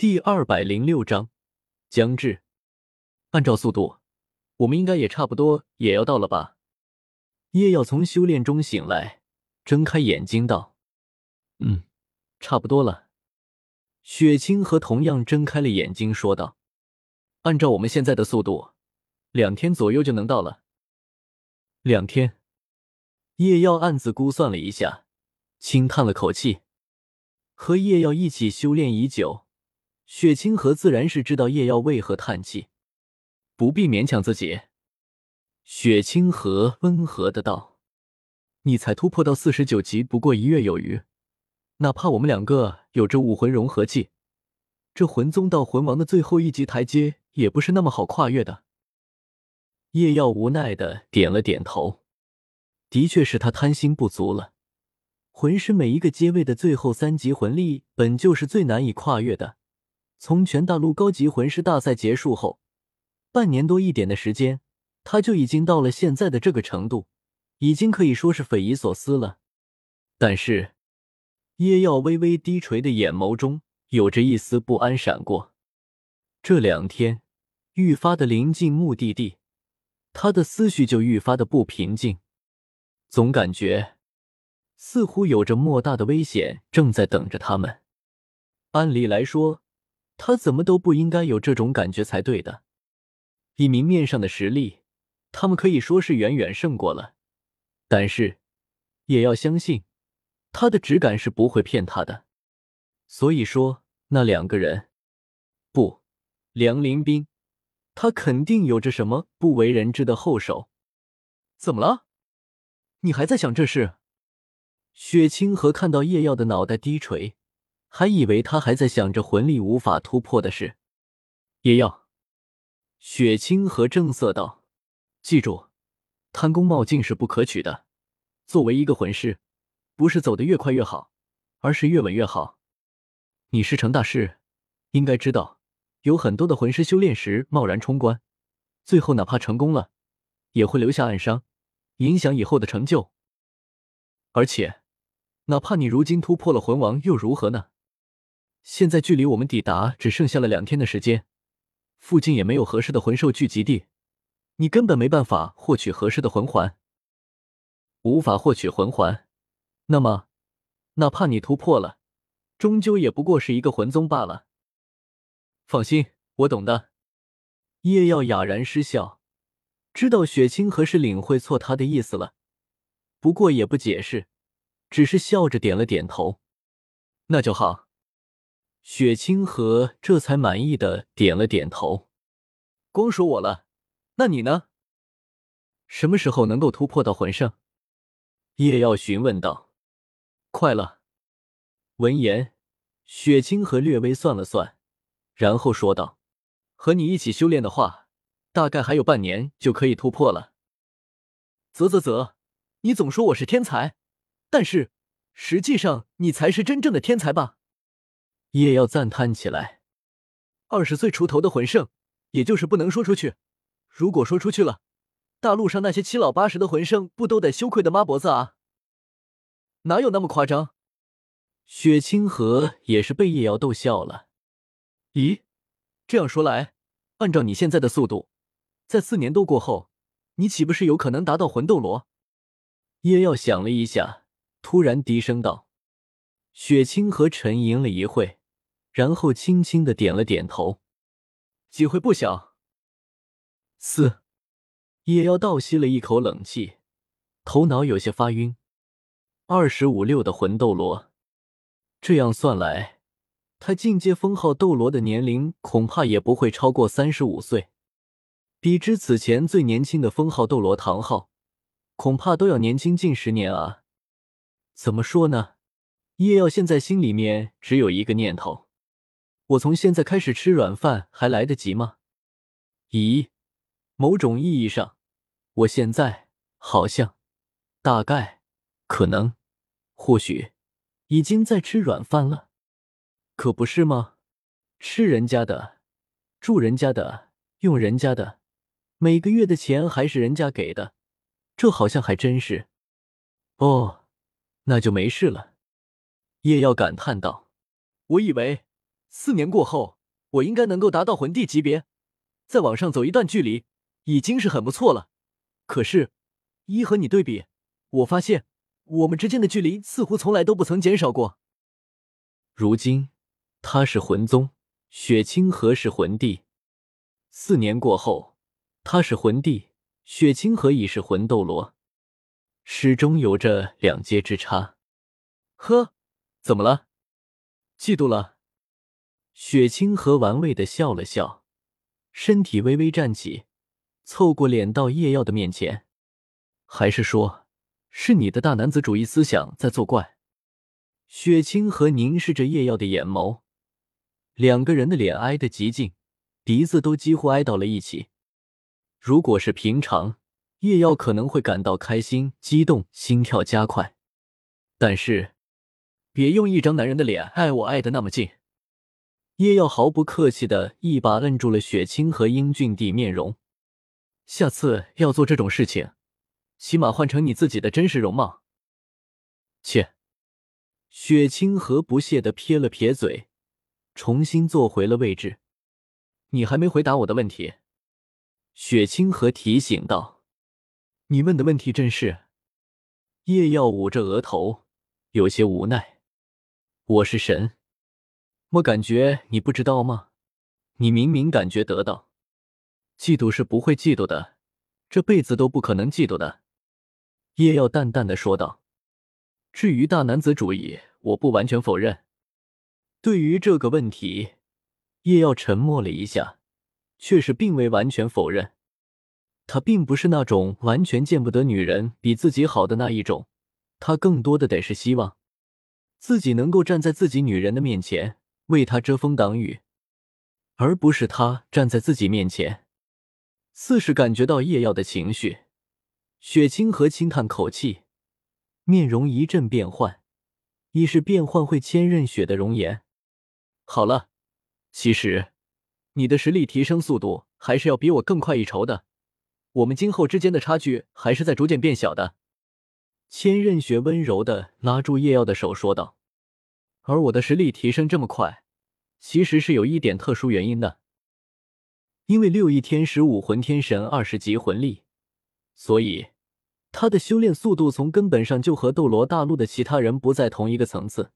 第二百零六章将至。按照速度，我们应该也差不多也要到了吧？叶耀从修炼中醒来，睁开眼睛道：“嗯，差不多了。”雪清河同样睁开了眼睛，说道：“按照我们现在的速度，两天左右就能到了。”两天。叶耀暗自估算了一下，轻叹了口气。和叶耀一起修炼已久。雪清河自然是知道叶耀为何叹气，不必勉强自己。雪清河温和的道：“你才突破到四十九级，不过一月有余。哪怕我们两个有着武魂融合技，这魂宗到魂王的最后一级台阶也不是那么好跨越的。”叶耀无奈的点了点头，的确是他贪心不足了。魂师每一个阶位的最后三级魂力，本就是最难以跨越的。从全大陆高级魂师大赛结束后，半年多一点的时间，他就已经到了现在的这个程度，已经可以说是匪夷所思了。但是，叶耀微微低垂的眼眸中有着一丝不安闪过。这两天愈发的临近目的地，他的思绪就愈发的不平静，总感觉似乎有着莫大的危险正在等着他们。按理来说，他怎么都不应该有这种感觉才对的。以明面上的实力，他们可以说是远远胜过了，但是也要相信他的直感是不会骗他的。所以说，那两个人，不，梁林斌，他肯定有着什么不为人知的后手。怎么了？你还在想这事？雪清河看到叶耀的脑袋低垂。还以为他还在想着魂力无法突破的事。也要，雪清河正色道：“记住，贪功冒进是不可取的。作为一个魂师，不是走得越快越好，而是越稳越好。你是成大事，应该知道，有很多的魂师修炼时贸然冲关，最后哪怕成功了，也会留下暗伤，影响以后的成就。而且，哪怕你如今突破了魂王，又如何呢？”现在距离我们抵达只剩下了两天的时间，附近也没有合适的魂兽聚集地，你根本没办法获取合适的魂环。无法获取魂环，那么哪怕你突破了，终究也不过是一个魂宗罢了。放心，我懂的。叶耀哑然失笑，知道雪清河是领会错他的意思了，不过也不解释，只是笑着点了点头。那就好。雪清河这才满意的点了点头。光说我了，那你呢？什么时候能够突破到魂圣？叶耀询问道。快了。闻言，雪清河略微算了算，然后说道：“和你一起修炼的话，大概还有半年就可以突破了。”啧啧啧，你总说我是天才，但是实际上你才是真正的天才吧？叶耀赞叹起来：“二十岁出头的魂圣，也就是不能说出去。如果说出去了，大陆上那些七老八十的魂圣不都得羞愧的抹脖子啊？哪有那么夸张？”雪清河也是被叶瑶逗笑了。咦，这样说来，按照你现在的速度，在四年多过后，你岂不是有可能达到魂斗罗？叶耀想了一下，突然低声道：“雪清河沉吟了一会。”然后轻轻的点了点头，机会不小。四，叶妖倒吸了一口冷气，头脑有些发晕。二十五六的魂斗罗，这样算来，他进阶封号斗罗的年龄恐怕也不会超过三十五岁，比之此前最年轻的封号斗罗唐昊，恐怕都要年轻近十年啊！怎么说呢？叶耀现在心里面只有一个念头。我从现在开始吃软饭还来得及吗？咦，某种意义上，我现在好像、大概、可能、或许已经在吃软饭了，可不是吗？吃人家的，住人家的，用人家的，每个月的钱还是人家给的，这好像还真是。哦，那就没事了。叶耀感叹道：“我以为。”四年过后，我应该能够达到魂帝级别，再往上走一段距离，已经是很不错了。可是，一和你对比，我发现我们之间的距离似乎从来都不曾减少过。如今，他是魂宗，雪清河是魂帝。四年过后，他是魂帝，雪清河已是魂斗罗，始终有着两阶之差。呵，怎么了？嫉妒了？雪清河玩味的笑了笑，身体微微站起，凑过脸到叶耀的面前。还是说，是你的大男子主义思想在作怪？雪清河凝视着叶耀的眼眸，两个人的脸挨得极近，鼻子都几乎挨到了一起。如果是平常，叶耀可能会感到开心、激动，心跳加快。但是，别用一张男人的脸爱我爱的那么近。叶耀毫不客气的一把摁住了雪清河英俊地面容。下次要做这种事情，起码换成你自己的真实容貌。切。雪清河不屑的撇了撇嘴，重新坐回了位置。你还没回答我的问题。雪清河提醒道：“你问的问题真是……”叶耀捂着额头，有些无奈。我是神，我感觉你不知道吗？你明明感觉得到。嫉妒是不会嫉妒的，这辈子都不可能嫉妒的。叶耀淡淡的说道。至于大男子主义，我不完全否认。对于这个问题，叶耀沉默了一下，却是并未完全否认。他并不是那种完全见不得女人比自己好的那一种，他更多的得是希望自己能够站在自己女人的面前为他遮风挡雨，而不是他站在自己面前。似是感觉到叶耀的情绪，雪清河轻叹口气。面容一阵变幻，已是变换回千仞雪的容颜。好了，其实你的实力提升速度还是要比我更快一筹的。我们今后之间的差距还是在逐渐变小的。千仞雪温柔的拉住叶耀的手说道：“而我的实力提升这么快，其实是有一点特殊原因的。因为六翼天使武魂天神二十级魂力，所以。”他的修炼速度从根本上就和斗罗大陆的其他人不在同一个层次。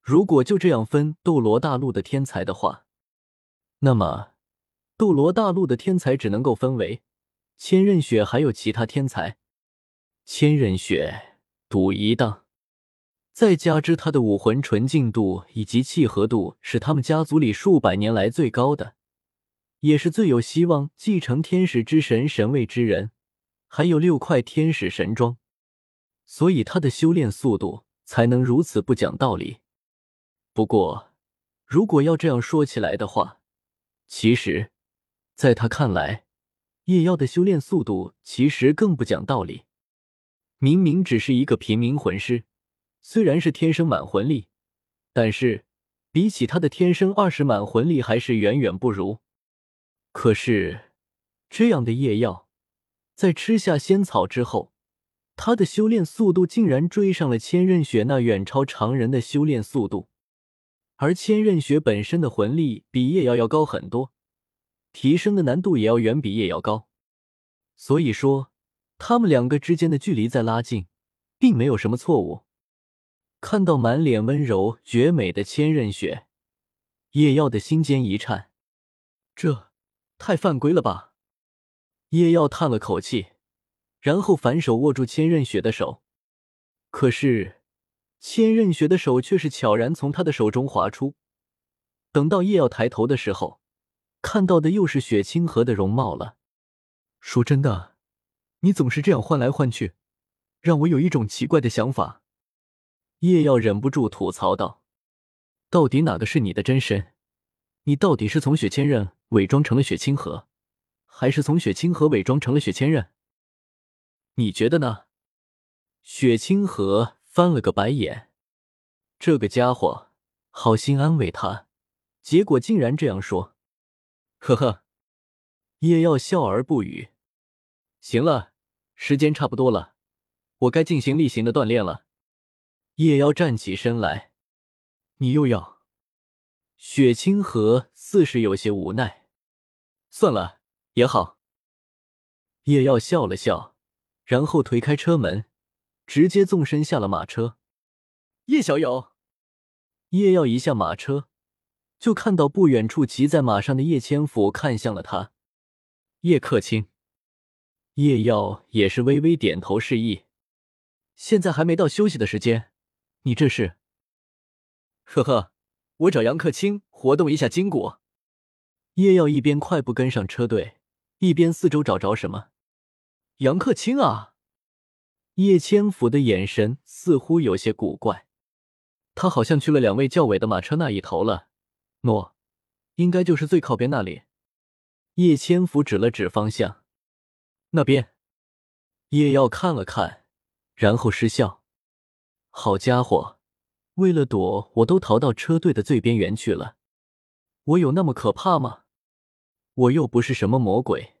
如果就这样分斗罗大陆的天才的话，那么斗罗大陆的天才只能够分为千仞雪还有其他天才。千仞雪赌一档，再加之他的武魂纯净度以及契合度是他们家族里数百年来最高的，也是最有希望继承天使之神神位之人。还有六块天使神装，所以他的修炼速度才能如此不讲道理。不过，如果要这样说起来的话，其实，在他看来，叶妖的修炼速度其实更不讲道理。明明只是一个平民魂师，虽然是天生满魂力，但是比起他的天生二十满魂力还是远远不如。可是，这样的叶妖。在吃下仙草之后，他的修炼速度竟然追上了千仞雪那远超常人的修炼速度，而千仞雪本身的魂力比叶瑶要高很多，提升的难度也要远比叶瑶高。所以说，他们两个之间的距离在拉近，并没有什么错误。看到满脸温柔绝美的千仞雪，叶耀的心尖一颤，这太犯规了吧！叶耀叹了口气，然后反手握住千仞雪的手，可是千仞雪的手却是悄然从他的手中滑出。等到叶耀抬头的时候，看到的又是雪清河的容貌了。说真的，你总是这样换来换去，让我有一种奇怪的想法。叶耀忍不住吐槽道：“到底哪个是你的真身？你到底是从雪千仞伪装成了雪清河？”还是从雪清河伪装成了雪千仞，你觉得呢？雪清河翻了个白眼，这个家伙好心安慰他，结果竟然这样说。呵呵，叶耀笑而不语。行了，时间差不多了，我该进行例行的锻炼了。叶妖站起身来，你又要？雪清河似是有些无奈。算了，也好。叶耀笑了笑，然后推开车门，直接纵身下了马车。叶小友，叶耀一下马车，就看到不远处骑在马上的叶千府看向了他。叶客卿，叶耀也是微微点头示意。现在还没到休息的时间，你这是？呵呵，我找杨克清活动一下筋骨。叶耀一边快步跟上车队，一边四周找着什么。杨克清啊！叶千福的眼神似乎有些古怪，他好像去了两位教委的马车那一头了。喏，应该就是最靠边那里。叶千福指了指方向，那边。叶耀看了看，然后失笑：“好家伙，为了躲，我都逃到车队的最边缘去了。我有那么可怕吗？我又不是什么魔鬼。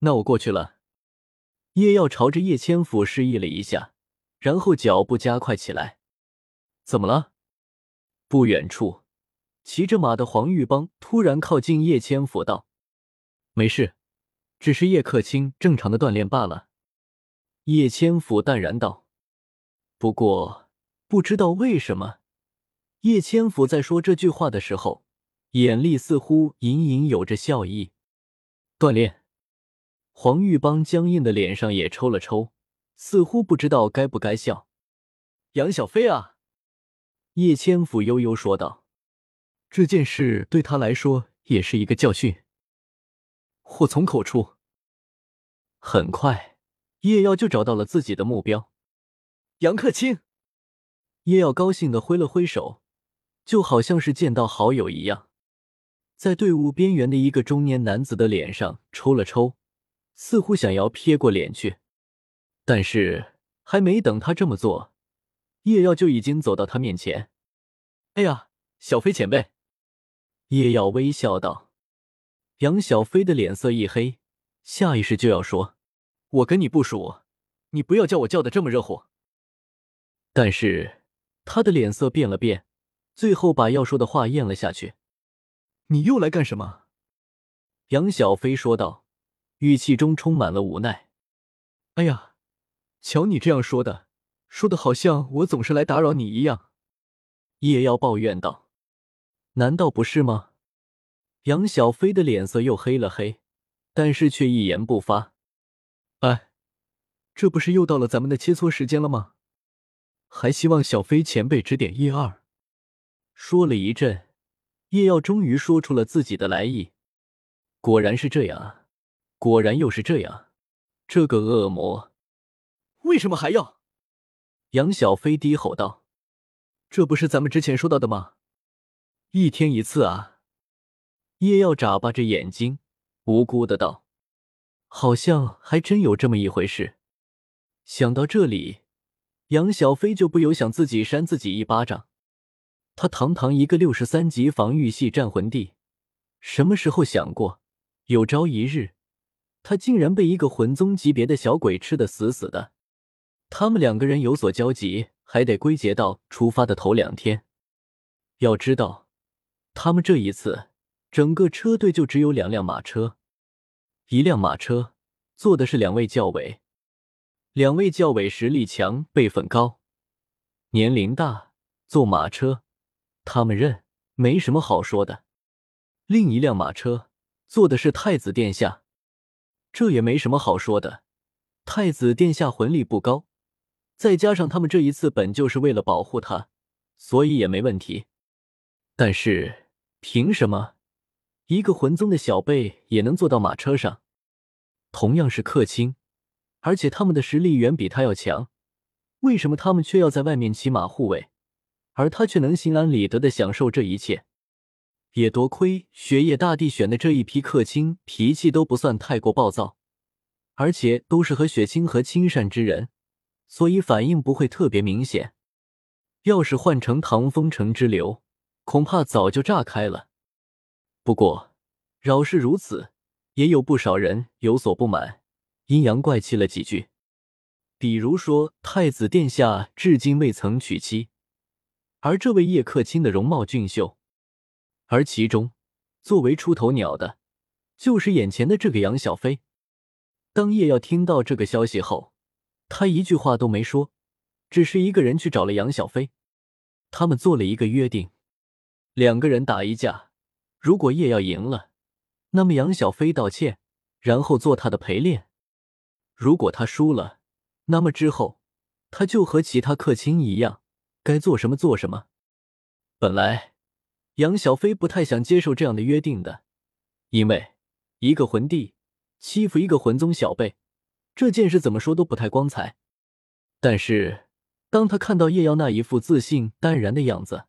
那我过去了。”叶耀朝着叶千府示意了一下，然后脚步加快起来。怎么了？不远处，骑着马的黄玉邦突然靠近叶千府道。没事，只是叶克卿正常的锻炼罢了。叶千府淡然道。不过，不知道为什么，叶千府在说这句话的时候，眼里似乎隐隐有着笑意。锻炼。黄玉邦僵硬的脸上也抽了抽，似乎不知道该不该笑。杨小飞啊，叶千府悠悠说道：“这件事对他来说也是一个教训。”祸从口出。很快，叶耀就找到了自己的目标，杨克清。叶耀高兴的挥了挥手，就好像是见到好友一样，在队伍边缘的一个中年男子的脸上抽了抽，似乎想要瞥过脸去。但是还没等他这么做，叶耀就已经走到他面前。哎呀，小飞前辈！叶耀微笑道。杨小飞的脸色一黑，下意识就要说：“我跟你不熟，你不要叫我叫的这么热乎。”但是他的脸色变了变，最后把要说的话咽了下去。“你又来干什么？”杨小飞说道，语气中充满了无奈。“哎呀，瞧你这样说的，说的好像我总是来打扰你一样。”叶耀抱怨道，“难道不是吗？”杨小飞的脸色又黑了黑，但是却一言不发。哎，这不是又到了咱们的切磋时间了吗？还希望小飞前辈指点一二。说了一阵，叶耀终于说出了自己的来意。果然是这样啊！果然又是这样。这个恶魔，为什么还要？杨小飞低吼道：“这不是咱们之前说到的吗？一天一次啊！”叶耀眨巴着眼睛，无辜的道：“好像还真有这么一回事。”想到这里，杨小飞就不由想自己扇自己一巴掌。他堂堂一个六十三级防御系战魂帝，什么时候想过，有朝一日，他竟然被一个魂宗级别的小鬼吃的死死的？他们两个人有所交集，还得归结到出发的头两天。要知道，他们这一次。整个车队就只有两辆马车，一辆马车坐的是两位教委，两位教委实力强，辈分高，年龄大，坐马车他们认没什么好说的。另一辆马车坐的是太子殿下，这也没什么好说的。太子殿下魂力不高，再加上他们这一次本就是为了保护他，所以也没问题。但是凭什么？一个魂宗的小辈也能坐到马车上，同样是客卿，而且他们的实力远比他要强，为什么他们却要在外面骑马护卫，而他却能心安理得的享受这一切？也多亏雪夜大帝选的这一批客卿脾气都不算太过暴躁，而且都是和雪清河亲善之人，所以反应不会特别明显。要是换成唐风城之流，恐怕早就炸开了。不过，饶是如此，也有不少人有所不满，阴阳怪气了几句。比如说，太子殿下至今未曾娶妻，而这位叶克卿的容貌俊秀，而其中作为出头鸟的，就是眼前的这个杨小飞。当叶耀听到这个消息后，他一句话都没说，只是一个人去找了杨小飞。他们做了一个约定，两个人打一架，如果叶耀赢了，那么杨小飞道歉，然后做他的陪练；如果他输了，那么之后他就和其他客卿一样，该做什么做什么。本来杨小飞不太想接受这样的约定的，因为一个魂帝欺负一个魂宗小辈，这件事怎么说都不太光彩。但是。当他看到叶耀那一副自信淡然的样子，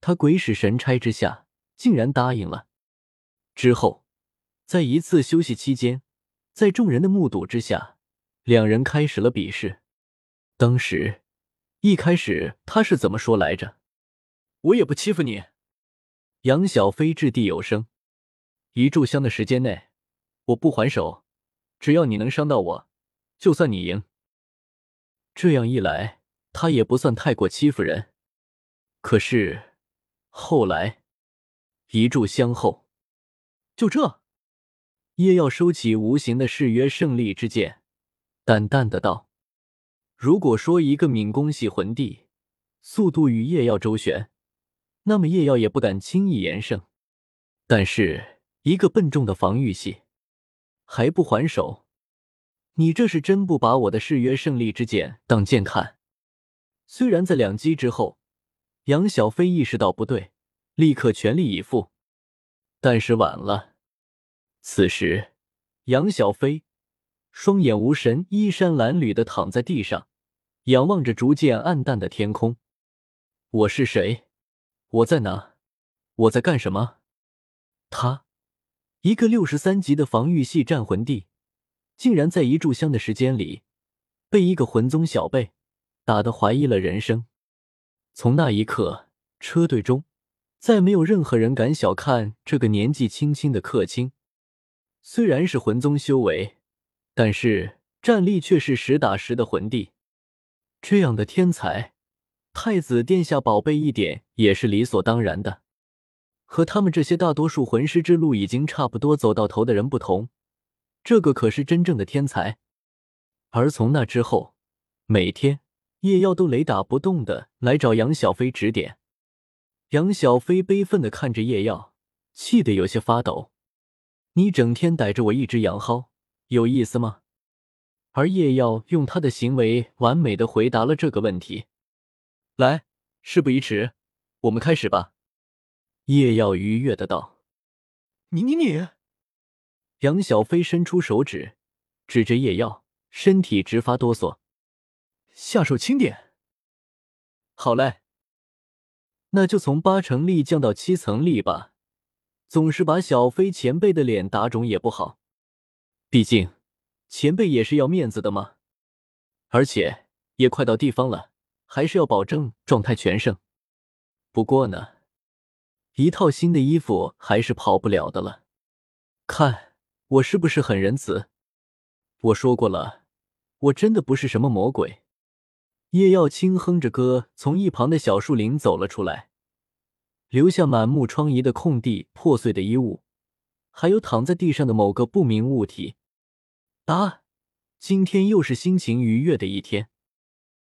他鬼使神差之下竟然答应了。之后，在一次休息期间，在众人的目睹之下，两人开始了比试。当时，一开始他是怎么说来着？我也不欺负你。杨小飞掷地有声：“一炷香的时间内，我不还手，只要你能伤到我，就算你赢。”这样一来。他也不算太过欺负人，可是后来一炷香后，就这，叶耀收起无形的誓约胜利之剑，淡淡的道：“如果说一个敏攻系魂帝速度与叶耀周旋，那么叶耀也不敢轻易言胜。但是一个笨重的防御系还不还手，你这是真不把我的誓约胜利之剑当剑看？”虽然在两击之后，杨小飞意识到不对，立刻全力以赴，但是晚了。此时，杨小飞双眼无神、衣衫褴褛的躺在地上，仰望着逐渐暗淡的天空。我是谁？我在哪？我在干什么？他，一个六十三级的防御系战魂帝，竟然在一炷香的时间里，被一个魂宗小辈。打得怀疑了人生。从那一刻，车队中再没有任何人敢小看这个年纪轻轻的客卿。虽然是魂宗修为，但是战力却是实打实的魂帝。这样的天才，太子殿下宝贝一点也是理所当然的。和他们这些大多数魂师之路已经差不多走到头的人不同，这个可是真正的天才。而从那之后，每天。叶耀都雷打不动的来找杨小飞指点，杨小飞悲愤的看着叶耀，气得有些发抖。你整天逮着我一只羊薅，有意思吗？而叶耀用他的行为完美的回答了这个问题。来，事不宜迟，我们开始吧。叶耀愉悦的道。你你你！杨小飞伸出手指，指着叶耀，身体直发哆嗦。下手轻点。好嘞，那就从八成力降到七层力吧。总是把小飞前辈的脸打肿也不好，毕竟前辈也是要面子的嘛。而且也快到地方了，还是要保证状态全胜。不过呢，一套新的衣服还是跑不了的了。看我是不是很仁慈？我说过了，我真的不是什么魔鬼。叶耀轻哼着歌，从一旁的小树林走了出来，留下满目疮痍的空地、破碎的衣物，还有躺在地上的某个不明物体。啊，今天又是心情愉悦的一天。